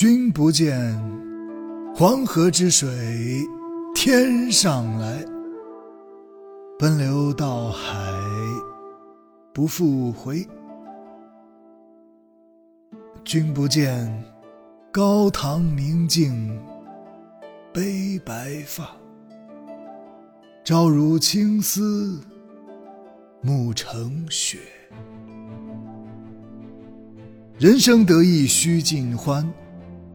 君不见，黄河之水天上来，奔流到海不复回。君不见，高堂明镜悲白发，朝如青丝暮成雪。人生得意须尽欢，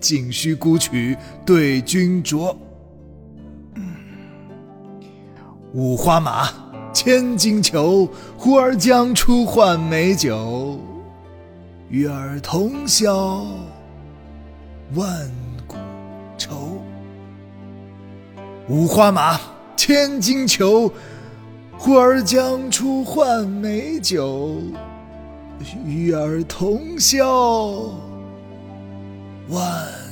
径须沽取对君酌。五花马，千金裘，呼儿将出换美酒。与尔同销万古愁。五花马，千金裘，呼儿将出换美酒。与尔同销万。